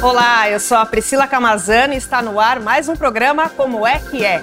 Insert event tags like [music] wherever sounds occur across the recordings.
Olá, eu sou a Priscila Camazani e está no ar mais um programa Como é que é.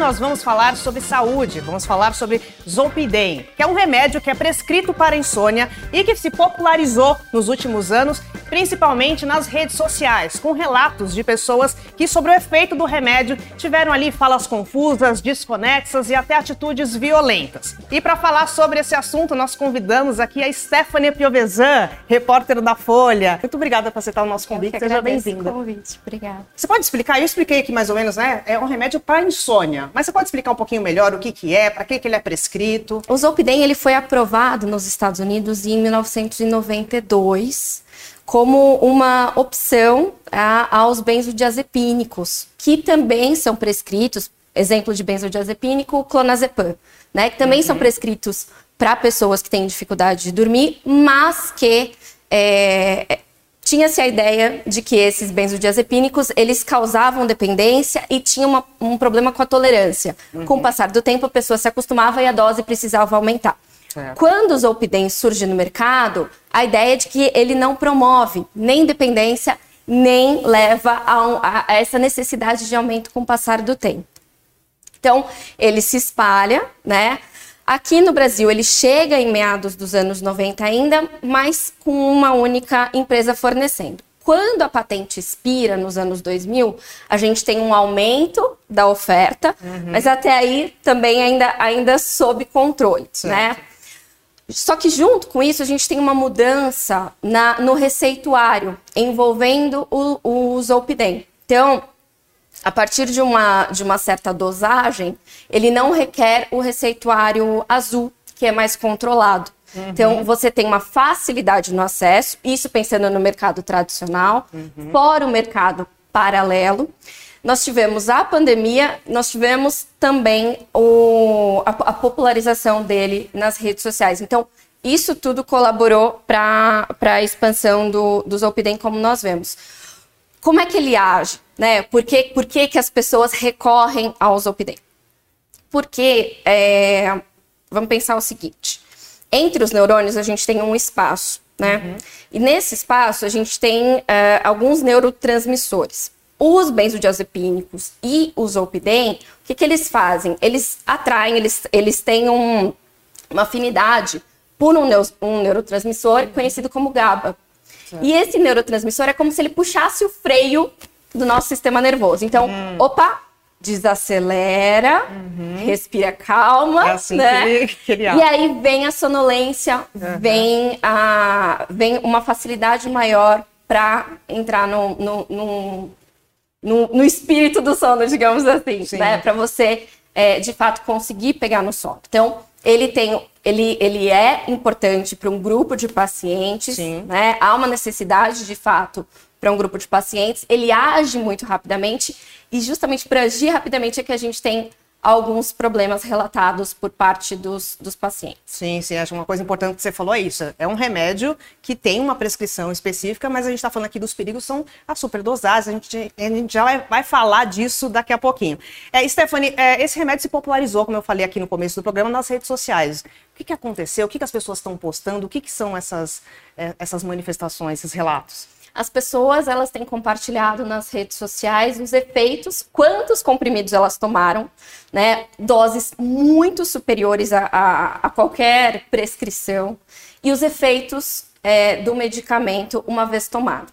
Nós vamos falar sobre saúde, vamos falar sobre Zolpidem, que é um remédio que é prescrito para insônia e que se popularizou nos últimos anos principalmente nas redes sociais, com relatos de pessoas que, sobre o efeito do remédio, tiveram ali falas confusas, desconexas e até atitudes violentas. E para falar sobre esse assunto, nós convidamos aqui a Stephanie Piovesan, repórter da Folha. Muito obrigada por aceitar o nosso convite. Seja bem-vinda. convite. Obrigada. Você pode explicar? Eu expliquei aqui mais ou menos, né? É um remédio para insônia, mas você pode explicar um pouquinho melhor o que, que é, para que, que ele é prescrito? O Zolpidem ele foi aprovado nos Estados Unidos em 1992 como uma opção a, aos benzodiazepínicos, que também são prescritos, exemplo de benzodiazepínico, clonazepam, né, que também uhum. são prescritos para pessoas que têm dificuldade de dormir, mas que é, tinha-se a ideia de que esses benzodiazepínicos eles causavam dependência e tinham uma, um problema com a tolerância. Uhum. Com o passar do tempo, a pessoa se acostumava e a dose precisava aumentar. Certo. Quando o Zolpidem surge no mercado, a ideia é de que ele não promove nem dependência, nem leva a, um, a, essa necessidade de aumento com o passar do tempo. Então, ele se espalha, né? Aqui no Brasil, ele chega em meados dos anos 90 ainda, mas com uma única empresa fornecendo. Quando a patente expira nos anos 2000, a gente tem um aumento da oferta, uhum. mas até aí também ainda, ainda sob controle, né? certo. né? Só que junto com isso a gente tem uma mudança na, no receituário envolvendo o, o Zolpidem. Então, a partir de uma, de uma certa dosagem, ele não requer o receituário azul, que é mais controlado. Uhum. Então, você tem uma facilidade no acesso, isso pensando no mercado tradicional, uhum. fora o mercado paralelo. Nós tivemos a pandemia, nós tivemos também o, a, a popularização dele nas redes sociais. Então, isso tudo colaborou para a expansão do, do Zolpidem, como nós vemos. Como é que ele age? Né? Por, que, por que, que as pessoas recorrem ao Zolpidem? Porque, é, vamos pensar o seguinte, entre os neurônios a gente tem um espaço, né? Uhum. E nesse espaço a gente tem uh, alguns neurotransmissores. Os benzodiazepínicos e o zolpidem, o que, que eles fazem? Eles atraem, eles, eles têm um, uma afinidade por um, um neurotransmissor uhum. conhecido como GABA. Certo. E esse neurotransmissor é como se ele puxasse o freio do nosso sistema nervoso. Então, uhum. opa, desacelera, uhum. respira calma, é assim né? Que, que ele e aí vem a sonolência, uhum. vem, a, vem uma facilidade maior para entrar no, no, no, no, no espírito do sono, digamos assim, Sim. né? Para você, é, de fato, conseguir pegar no sono. Então, ele tem, ele, ele é importante para um grupo de pacientes, Sim. né? Há uma necessidade, de fato, para um grupo de pacientes. Ele age muito rapidamente e justamente para agir rapidamente é que a gente tem alguns problemas relatados por parte dos, dos pacientes. Sim, sim, acho uma coisa importante que você falou é isso. É um remédio que tem uma prescrição específica, mas a gente está falando aqui dos perigos, são as superdosagens, a gente, a gente já vai, vai, falar disso daqui a pouquinho. É, Stephanie, é, esse remédio se popularizou, como eu falei aqui no começo do programa, nas redes sociais. O que, que aconteceu? O que, que as pessoas estão postando? O que, que são essas, é, essas manifestações, esses relatos? As pessoas elas têm compartilhado nas redes sociais os efeitos, quantos comprimidos elas tomaram, né? Doses muito superiores a, a, a qualquer prescrição e os efeitos é, do medicamento uma vez tomado.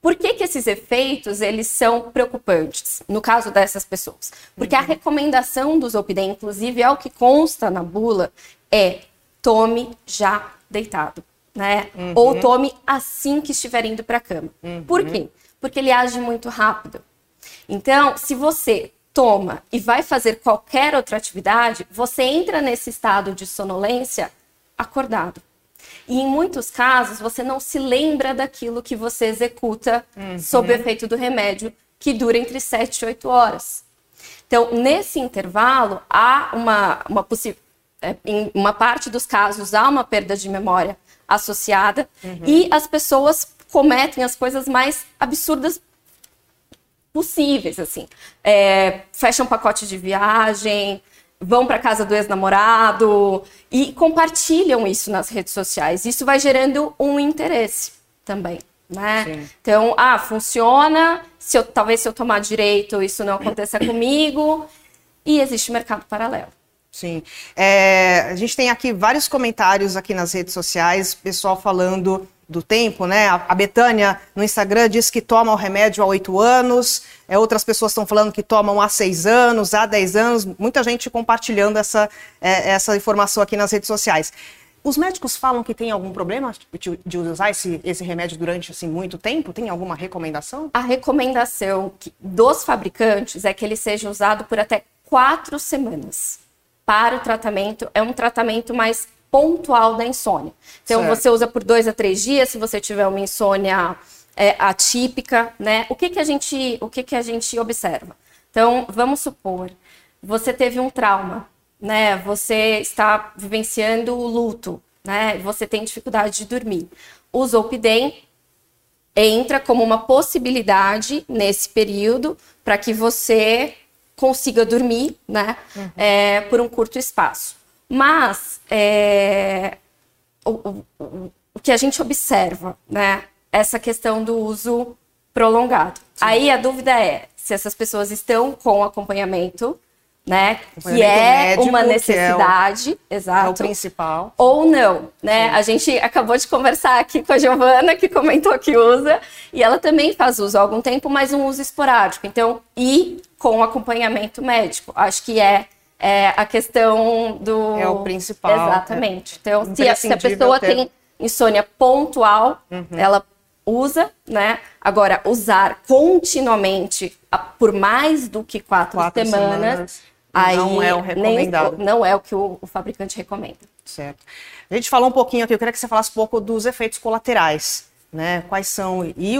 Por que, que esses efeitos eles são preocupantes no caso dessas pessoas? Porque uhum. a recomendação do Zolpidem, inclusive, é o que consta na bula, é tome já deitado né? Uhum. Ou tome assim que estiver indo para a cama. Uhum. Por quê? Porque ele age muito rápido. Então, se você toma e vai fazer qualquer outra atividade, você entra nesse estado de sonolência acordado. E em muitos casos, você não se lembra daquilo que você executa uhum. sob o efeito do remédio, que dura entre 7 e 8 horas. Então, nesse intervalo, há uma, uma possível. É, em uma parte dos casos, há uma perda de memória associada uhum. e as pessoas cometem as coisas mais absurdas possíveis, assim. É, fecham pacote de viagem, vão para casa do ex-namorado e compartilham isso nas redes sociais. Isso vai gerando um interesse também, né? Sim. Então, ah, funciona. Se eu, talvez se eu tomar direito, isso não aconteça comigo. E existe mercado paralelo. Sim. É, a gente tem aqui vários comentários aqui nas redes sociais, pessoal falando do tempo, né? A Betânia no Instagram diz que toma o remédio há oito anos, é, outras pessoas estão falando que tomam há seis anos, há dez anos, muita gente compartilhando essa, é, essa informação aqui nas redes sociais. Os médicos falam que tem algum problema de, de usar esse, esse remédio durante assim, muito tempo? Tem alguma recomendação? A recomendação dos fabricantes é que ele seja usado por até quatro semanas para o tratamento. É um tratamento mais pontual da insônia. Então, certo. você usa por dois a três dias, se você tiver uma insônia é, atípica, né? O que, que, a gente, o que, que a gente observa? Então, vamos supor, você teve um trauma, né? Você está vivenciando o luto, né? Você tem dificuldade de dormir. O Zolpidem entra como uma possibilidade nesse período para que você consiga dormir, né? Uhum. É, por um curto espaço. Mas é, o, o, o, que a gente observa, né? Essa questão do uso prolongado. Sim. Aí a dúvida é se essas pessoas estão com acompanhamento, né? Que é médico, uma necessidade, é o, exato. É o principal. Ou não, né? Sim. A gente acabou de conversar aqui com a Giovana, que comentou que usa, e ela também faz uso há algum tempo, mas um uso esporádico. Então, e com acompanhamento médico. Acho que é é a questão do. É o principal. Exatamente. É então, se a, se a, pessoa ter... tem insônia pontual, uhum. ela usa, né? Agora, usar continuamente por mais do que quatro, quatro semanas, semanas, aí não é o recomendado. Nem, não é o que o, o fabricante recomenda. Certo. A gente falou um pouquinho aqui, eu queria que você falasse um pouco dos efeitos colaterais né? Quais são e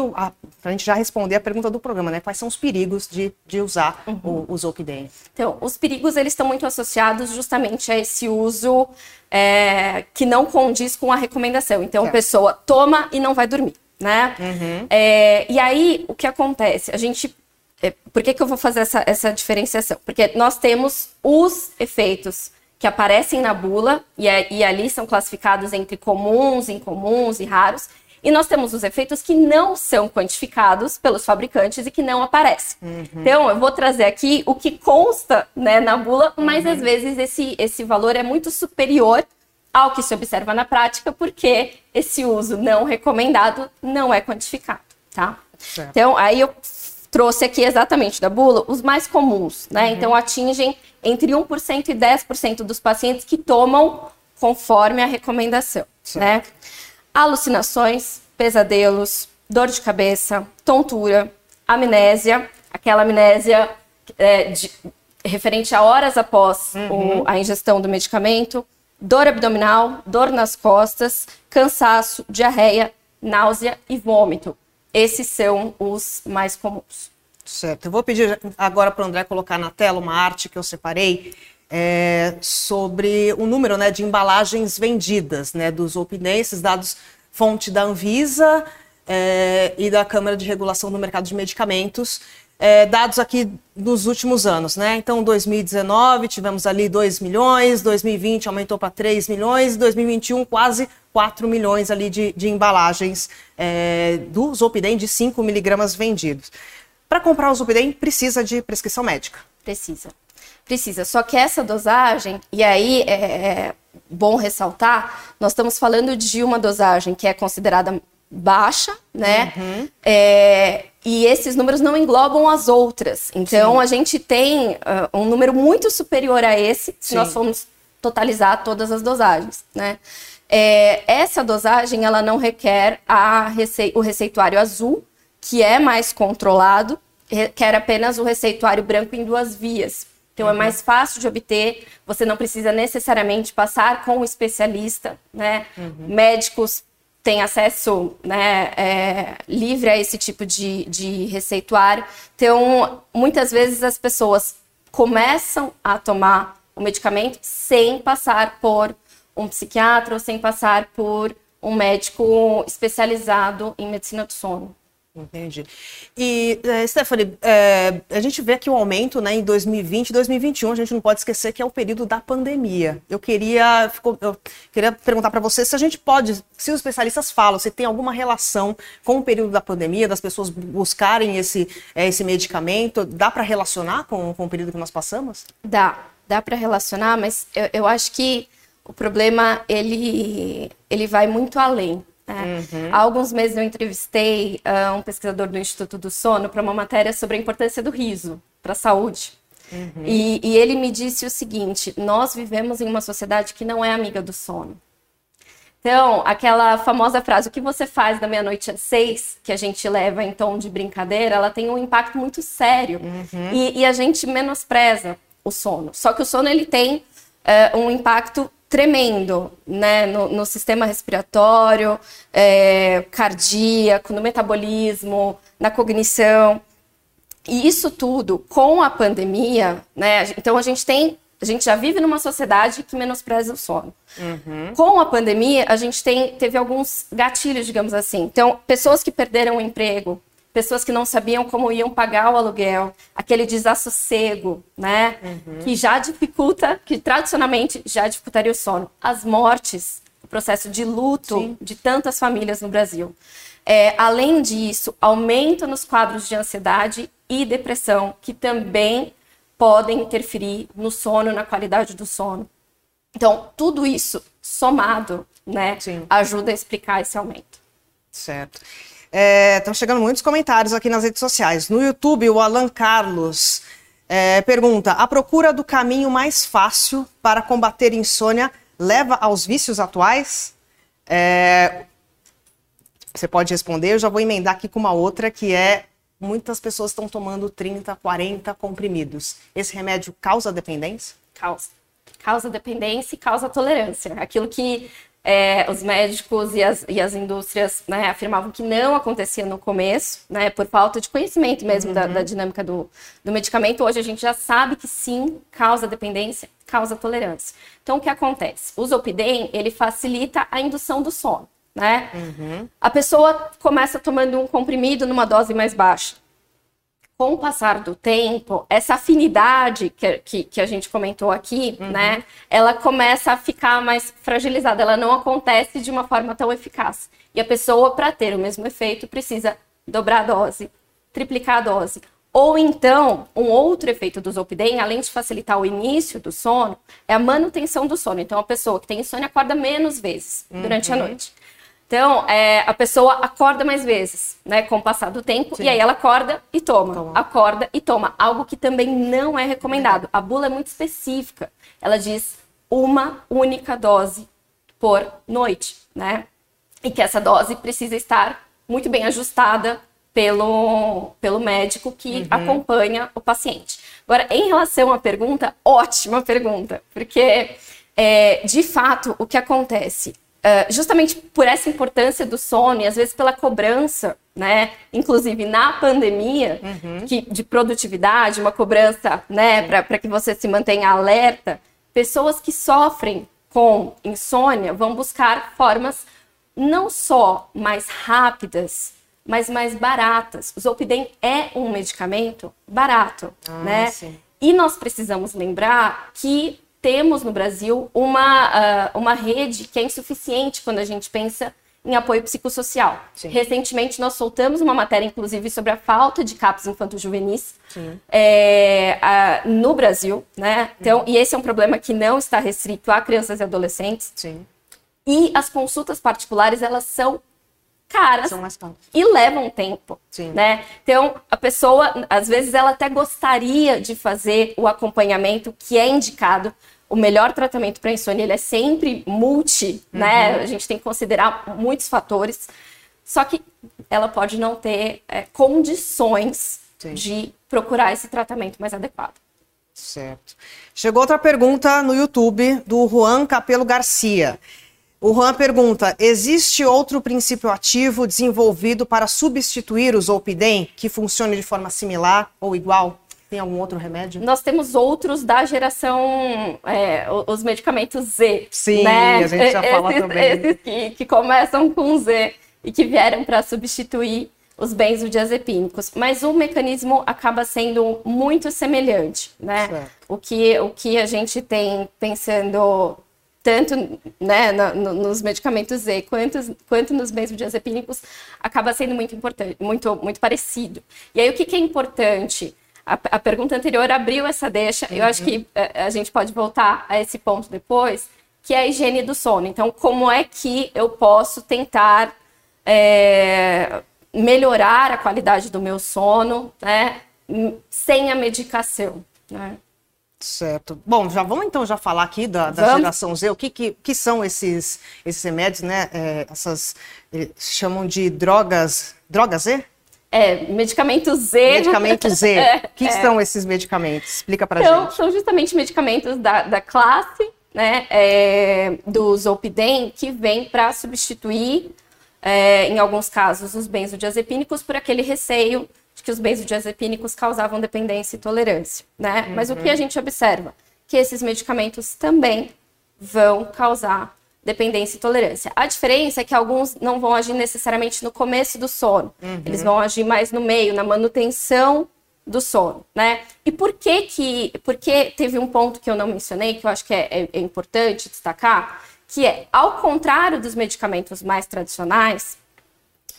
para a gente já responder a pergunta do programa, né? Quais são os perigos de, de usar uhum. o, o Zolpidem? Então, os perigos eles estão muito associados justamente a esse uso é, que não condiz com a recomendação. Então, certo. a pessoa toma e não vai dormir, né? Uhum. É, e aí o que acontece? A gente é, por que, que eu vou fazer essa, essa diferenciação? Porque nós temos os efeitos que aparecem na bula e, é, e ali são classificados entre comuns, incomuns e raros. E nós temos os efeitos que não são quantificados pelos fabricantes e que não aparecem. Uhum. Então, eu vou trazer aqui o que consta né, na bula, mas uhum. às vezes esse, esse valor é muito superior ao que se observa na prática, porque esse uso não recomendado não é quantificado, tá? Certo. Então, aí eu trouxe aqui exatamente da bula os mais comuns, né? Uhum. Então, atingem entre 1% e 10% dos pacientes que tomam conforme a recomendação, certo. né? Alucinações, pesadelos, dor de cabeça, tontura, amnésia, aquela amnésia é, de, referente a horas após uhum. o, a ingestão do medicamento, dor abdominal, dor nas costas, cansaço, diarreia, náusea e vômito. Esses são os mais comuns. Certo. Eu vou pedir agora para o André colocar na tela uma arte que eu separei é, sobre o número né, de embalagens vendidas né, dos esses dados fonte da Anvisa é, e da Câmara de Regulação do Mercado de Medicamentos, é, dados aqui dos últimos anos, né? Então, 2019 tivemos ali 2 milhões, 2020 aumentou para 3 milhões, 2021 quase 4 milhões ali de, de embalagens é, do de 5 miligramas vendidos. Para comprar o Zolpidem precisa de prescrição médica? Precisa. Precisa. Só que essa dosagem, e aí é, é bom ressaltar, nós estamos falando de uma dosagem que é considerada baixa, né? Uhum. É, e esses números não englobam as outras. Então, Sim. a gente tem uh, um número muito superior a esse, se Sim. nós formos totalizar todas as dosagens, né? É, essa dosagem, ela não requer rece o receituário azul, que é mais controlado, requer apenas o receituário branco em duas vias, então uhum. é mais fácil de obter, você não precisa necessariamente passar com um especialista, né? Uhum. Médicos têm acesso né, é, livre a esse tipo de, de receituário. Então, muitas vezes as pessoas começam a tomar o medicamento sem passar por um psiquiatra ou sem passar por um médico especializado em medicina do sono. Entendi. E, é, Stephanie, é, a gente vê aqui o um aumento né, em 2020 e 2021, a gente não pode esquecer que é o período da pandemia. Eu queria, eu queria perguntar para você se a gente pode, se os especialistas falam, se tem alguma relação com o período da pandemia, das pessoas buscarem esse, é, esse medicamento, dá para relacionar com, com o período que nós passamos? Dá, dá para relacionar, mas eu, eu acho que o problema ele, ele vai muito além. Né? Uhum. Há alguns meses eu entrevistei uh, um pesquisador do Instituto do Sono para uma matéria sobre a importância do riso para a saúde. Uhum. E, e ele me disse o seguinte: nós vivemos em uma sociedade que não é amiga do sono. Então, aquela famosa frase, o que você faz da meia-noite às seis, que a gente leva em tom de brincadeira, ela tem um impacto muito sério. Uhum. E, e, a gente menospreza o sono. Só que o sono, ele tem uh, um impacto tremendo né, no, no sistema respiratório, é, cardíaco, no metabolismo, na cognição. E isso tudo com a pandemia, né? Então a gente tem, a gente já vive numa sociedade que menospreza o sono. Uhum. Com a pandemia, a gente tem, teve alguns gatilhos, digamos assim. Então, pessoas que perderam o emprego, pessoas que não sabiam como iam pagar o aluguel, aquele desassossego, né? Uhum. Que já dificulta, que tradicionalmente já dificultaria o sono. As mortes, o processo de luto Sim. de tantas famílias no Brasil. É, além disso, aumento nos quadros de ansiedade e depressão, que também podem interferir no sono, na qualidade do sono. Então, tudo isso somado, né, Sim. ajuda a explicar esse aumento. Certo. Estão é, chegando muitos comentários aqui nas redes sociais. No YouTube, o Alan Carlos é, pergunta: a procura do caminho mais fácil para combater insônia leva aos vícios atuais? É, você pode responder, eu já vou emendar aqui com uma outra que é muitas pessoas estão tomando 30, 40 comprimidos. Esse remédio causa dependência? Causa. Causa dependência e causa tolerância. Aquilo que é, os médicos e as, e as indústrias né, afirmavam que não acontecia no começo, né, por falta de conhecimento mesmo uhum. da, da, dinâmica do, do medicamento. Hoje a gente já sabe que sim, causa dependência, causa tolerância. Então, o que acontece? O Zolpidem, ele facilita a indução do sono, né? Uhum. A pessoa começa tomando um comprimido numa dose mais baixa com o passar do tempo, essa afinidade que, que, que a gente comentou aqui, uhum. né, ela começa a ficar mais fragilizada, ela não acontece de uma forma tão eficaz. E a pessoa, para ter o mesmo efeito, precisa dobrar a dose, triplicar a dose. Ou então, um outro efeito do Zolpidem, além de facilitar o início do sono, é a manutenção do sono. Então, a pessoa que tem insônia acorda menos vezes durante uhum. a noite. Então, é, a pessoa acorda mais vezes, né, com o passar do tempo, Sim. e aí ela acorda e toma, toma, acorda e toma, algo que também não é recomendado. A bula é muito específica. Ela diz uma única dose por noite, né? E que essa dose precisa estar muito bem ajustada pelo, pelo médico que uhum. acompanha o paciente. Agora, em relação à pergunta, ótima pergunta, porque é, de fato o que acontece Uh, justamente por essa importância do sono e às vezes pela cobrança, né, inclusive na pandemia, uhum. que, de produtividade, uma cobrança, né, para que você se mantenha alerta, pessoas que sofrem com insônia vão buscar formas não só mais rápidas, mas mais baratas. O Zolpidem é um medicamento barato, ah, né? Sim. E nós precisamos lembrar que temos no Brasil uma, uh, uma rede que é insuficiente quando a gente pensa em apoio psicossocial. Sim. Recentemente, nós soltamos uma matéria, inclusive, sobre a falta de CAPs infanto-juvenis é, no Brasil, né? Então, uhum. e esse é um problema que não está restrito a crianças e adolescentes. Sim. E as consultas particulares, elas são caras e levam tempo, Sim. né? Então, a pessoa, às vezes, ela até gostaria de fazer o acompanhamento que é indicado. O melhor tratamento para insônia, ele é sempre multi, né? uhum. né? A gente tem que considerar muitos fatores. Só que ela pode não ter é, condições Sim. de procurar esse tratamento mais adequado. Certo. Chegou outra pergunta no YouTube do Juan Capelo Garcia. O Juan pergunta: existe outro princípio ativo desenvolvido para substituir o Zolpidem que funcione de forma similar ou igual? Tem algum outro remédio? Nós temos outros da geração, é, os medicamentos Z. Sim, né? a gente já fala esses, também. Esses que, que começam com Z e que vieram para substituir os benzodiazepínicos, mas o mecanismo acaba sendo muito semelhante, né? O que, o que a gente tem pensando tanto né, no, nos medicamentos Z quanto, quanto nos benzodiazepínicos acaba sendo muito importante, muito, muito parecido. E aí o que, que é importante? A, a, pergunta anterior abriu essa deixa, uhum. eu acho que a, eh, a gente pode voltar a esse ponto depois, que é a higiene do sono. Então, como é que eu posso tentar é, melhorar a qualidade do meu sono, né, sem a medicação, né? Certo. Bom, já vamos então já falar aqui da, da geração Z. O que, que, que, são esses, esses remédios, né? É, essas chamam de drogas. Drogas Z? É, medicamentos Z. Medicamentos Z. [laughs] é, que, é. são esses medicamentos? Explica pra então, gente. São justamente medicamentos da, da classe né, é, do Zolpidem que vem para substituir é, em alguns casos, os benzodiazepínicos por aquele receio de que os benzodiazepínicos causavam dependência e tolerância, né? Uhum. Mas o que a gente observa? Que esses medicamentos também vão causar dependência e tolerância. A diferença é que alguns não vão agir necessariamente no começo do sono. Uhum. Eles vão agir mais no meio, na manutenção do sono, né? E por que que... Porque teve um ponto que eu não mencionei, que eu acho que é, é, é importante destacar, que é, ao contrário dos medicamentos mais tradicionais,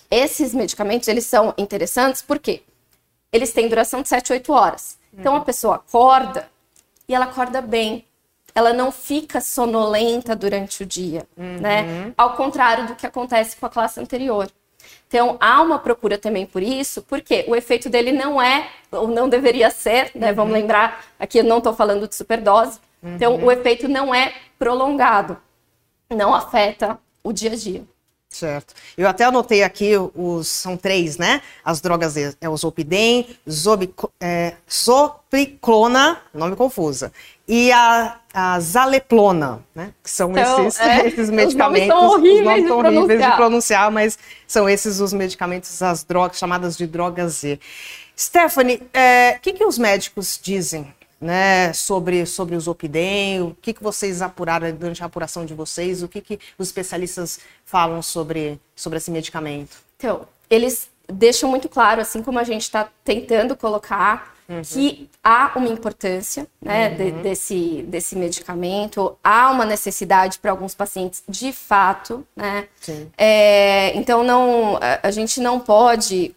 esses medicamentos, eles são interessantes porque eles têm duração de 7, 8 horas. Então, a pessoa acorda e ela acorda bem. Ela não fica sonolenta durante o dia, uhum. né? Ao contrário do que acontece com a classe anterior. Então, há uma procura também por isso, porque o efeito dele não é, ou não deveria ser, né? Uhum. Vamos lembrar, aqui eu não estou falando de superdose. Então, uhum. o efeito não é prolongado não afeta o dia a dia. Certo. Eu até anotei aqui os são três, né? As drogas é o Zolpidem, Zobic, é, Zopriclona, nome confusa, e a, a Zaleplona, né? Que são então, esses, é, [laughs] esses medicamentos. Os nomes são horríveis, nomes são horríveis de pronunciar, mas são esses os medicamentos, as drogas chamadas de drogas Z. Stephanie, o é, que, que os médicos dizem né, sobre, sobre o Zopidem, o que, que vocês apuraram durante a apuração de vocês, o que, que os especialistas falam sobre, sobre esse medicamento? Então, eles deixam muito claro, assim como a gente está tentando colocar, uhum. que há uma importância né, uhum. de, desse, desse medicamento, há uma necessidade para alguns pacientes de fato, né? É, então não, a, a gente não pode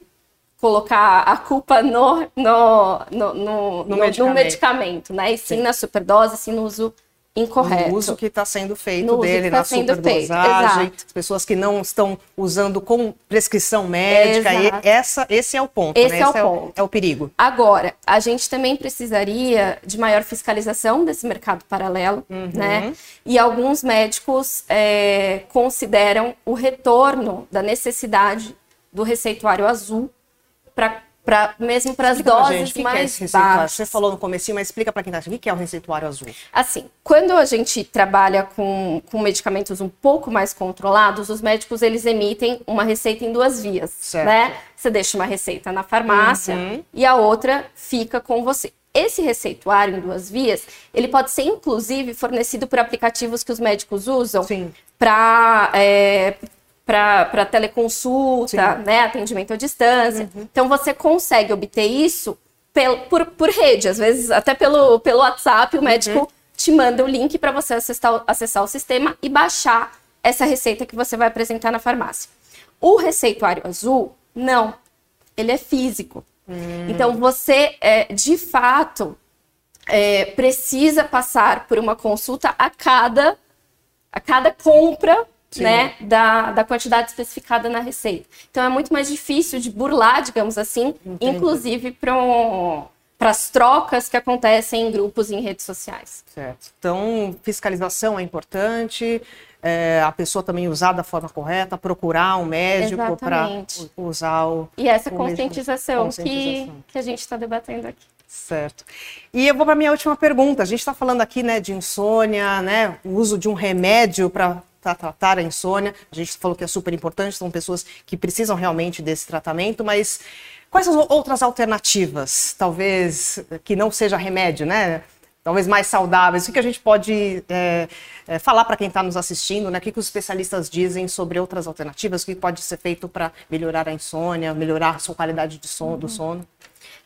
colocar a culpa no, no, no, no, no medicamento. medicamento. né? E sim, sim, na superdose, sim no uso incorreto. No uso que está sendo feito no dele, tá na superdosagem, as pessoas que não estão usando com prescrição médica, e essa, esse é o ponto, esse né? é, esse o é, ponto. O, é o perigo. Agora, a gente também precisaria de maior fiscalização desse mercado paralelo, uhum. né? E alguns médicos é, consideram o retorno da necessidade do receituário azul para Pra, mesmo para as doses gente, mais que é baixas. Você falou no começo, mas explica para quem está achando. O que é o receituário azul? Assim, quando a gente trabalha com, com medicamentos um pouco mais controlados, os médicos eles emitem uma receita em duas vias, certo. né? Você deixa uma receita na farmácia uhum. e a outra fica com você. Esse receituário em duas vias, ele pode ser inclusive fornecido por aplicativos que os médicos usam para é, para teleconsulta, né, atendimento à distância. Uhum. Então você consegue obter isso pel, por, por rede, às vezes até pelo, pelo WhatsApp, o médico uhum. te manda o link para você acessar, acessar o sistema e baixar essa receita que você vai apresentar na farmácia. O receituário azul, não. Ele é físico. Hum. Então você, é, de fato, é, precisa passar por uma consulta a cada, a cada compra né, da, da quantidade especificada na receita. Então é muito mais difícil de burlar, digamos assim, Entendi. inclusive para as trocas que acontecem em grupos e em redes sociais. Certo. Então, fiscalização é importante, é, a pessoa também usar da forma correta, procurar um médico para usar o. E essa o conscientização, conscientização, Que, que a gente está debatendo aqui. Certo. E eu vou para a minha última pergunta. A gente está falando aqui né, de insônia, né, o uso de um remédio para tratar a insônia. A gente falou que é super importante, são pessoas que precisam realmente desse tratamento, mas quais as outras alternativas? Talvez que não seja remédio, né? talvez mais saudáveis? O que a gente pode é, é, falar para quem está nos assistindo? Né? O que, que os especialistas dizem sobre outras alternativas? O que pode ser feito para melhorar a insônia, melhorar a sua qualidade de sono, do sono?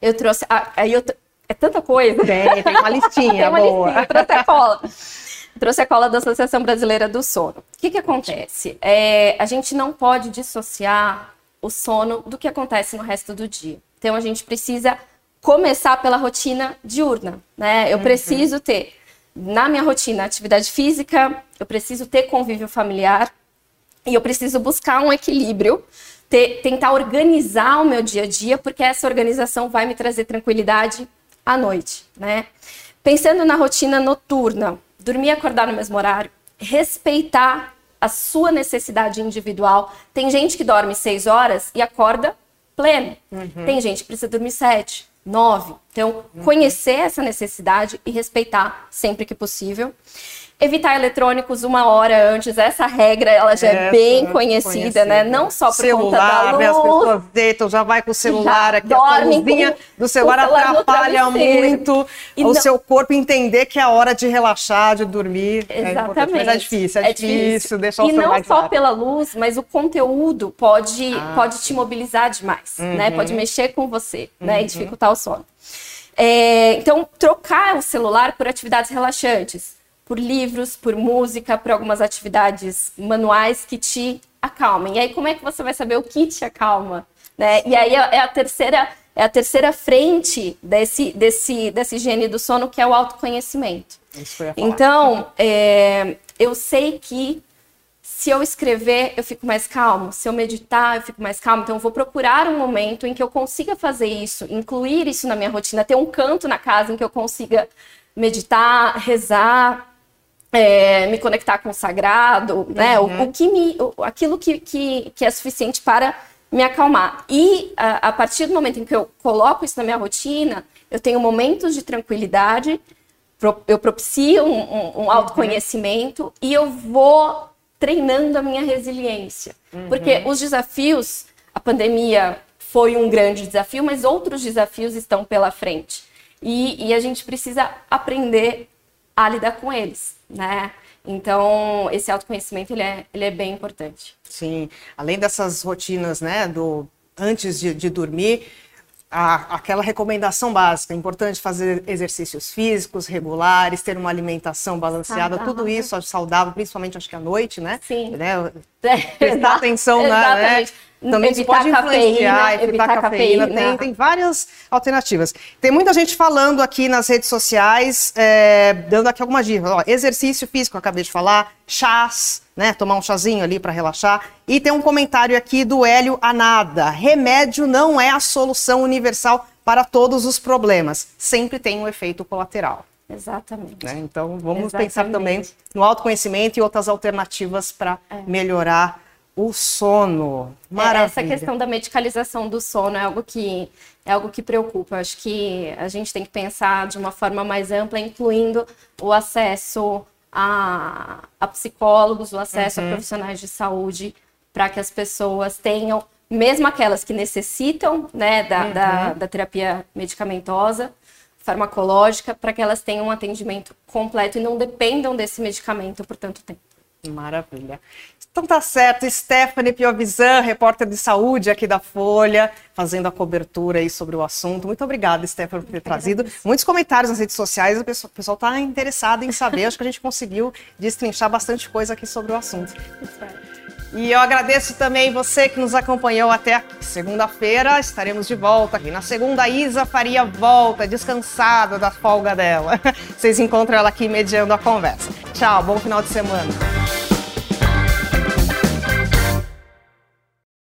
Eu trouxe. Aí eu é tanta coisa. Tem, tem uma listinha. [laughs] tem uma boa. listinha, trouxe a cola. [laughs] trouxe a cola da Associação Brasileira do Sono. O que, que acontece? É, a gente não pode dissociar o sono do que acontece no resto do dia. Então a gente precisa começar pela rotina diurna, né? Eu uhum. preciso ter na minha rotina atividade física, eu preciso ter convívio familiar e eu preciso buscar um equilíbrio ter, tentar organizar o meu dia a dia, porque essa organização vai me trazer tranquilidade à noite, né? Pensando na rotina noturna, dormir e acordar no mesmo horário, respeitar a sua necessidade individual. Tem gente que dorme seis horas e acorda pleno. Uhum. Tem gente que precisa dormir sete, nove. Então, uhum. conhecer essa necessidade e respeitar sempre que possível. Evitar eletrônicos uma hora antes, essa regra ela já é bem conhecida, conhecida, né? Não só por celular, conta da luz. Né? As pessoas deitam, já vai com o celular já aqui, a luzinha do celular, atrapalha muito e o não... seu corpo entender que é a hora de relaxar, de dormir. É Exatamente. É mas é difícil, é, é difícil, difícil deixar o e celular E não só pela luz, mas o conteúdo pode, ah, pode te mobilizar demais, uhum. né? Pode mexer com você, uhum. né? E uhum. dificultar o sono. É, então, trocar o celular por atividades relaxantes por livros, por música, por algumas atividades manuais que te acalmem. E aí, como é que você vai saber o que te acalma? Né? E aí é a terceira é a terceira frente desse, desse, desse gene do sono, que é o autoconhecimento. Então, é, eu sei que se eu escrever, eu fico mais calmo. Se eu meditar, eu fico mais calmo. Então, eu vou procurar um momento em que eu consiga fazer isso, incluir isso na minha rotina, ter um canto na casa em que eu consiga meditar, rezar, é, me conectar com o sagrado, né? Uhum. O, o, que me, o, aquilo que, que, que, é suficiente para me acalmar. E a, a, partir do momento em que eu coloco isso na minha rotina, eu tenho momentos de tranquilidade, pro, eu propicio um, um, um autoconhecimento uhum. e eu vou treinando a minha resiliência. Uhum. Porque os desafios, a pandemia foi um grande desafio, mas outros desafios estão pela frente. E, e a gente precisa aprender a lidar com eles, né? Então, esse autoconhecimento, ele é, ele é bem importante. Sim, além dessas rotinas, né, do antes de, de dormir, a, aquela recomendação básica, é importante fazer exercícios físicos regulares, ter uma alimentação balanceada, saudável. tudo isso saudável, principalmente acho que à noite, né? Sim. Né? [laughs] Prestar atenção na, né? Também evitar pode influenciar, evitar, evitar cafeína. cafeína. Tem, tem, várias alternativas. Tem muita gente falando aqui nas redes sociais, é, dando aqui algumas dicas. Ó, exercício físico, acabei de falar, chás, né? Tomar um chazinho ali para relaxar. E tem um comentário aqui do Hélio Anada. Remédio não é a solução universal para todos os problemas. Sempre tem um efeito colateral. Exatamente. Né? Então vamos Exatamente. pensar também no autoconhecimento e outras alternativas para é. melhorar o sono. É, Maravilha. Essa questão da medicalização do sono é algo que é algo que preocupa. Acho que a gente tem que pensar de uma forma mais ampla, incluindo o acesso a, a psicólogos, o acesso uhum. a profissionais de saúde, para que as pessoas tenham, mesmo aquelas que necessitam né, da, uhum. da, da terapia medicamentosa, farmacológica, para que elas tenham um atendimento completo e não dependam desse medicamento por tanto tempo. Maravilha. Então tá certo, Stephanie Piovisan, repórter de saúde aqui da Folha, fazendo a cobertura aí sobre o assunto. Muito obrigada, Stephanie, por ter trazido muitos comentários nas redes sociais. O pessoal está interessado em saber. Acho que a gente conseguiu destrinchar bastante coisa aqui sobre o assunto. E eu agradeço também você que nos acompanhou até segunda-feira. Estaremos de volta aqui. Na segunda, a Isa Faria volta, descansada da folga dela. [laughs] Vocês encontram ela aqui mediando a conversa. Tchau, bom final de semana.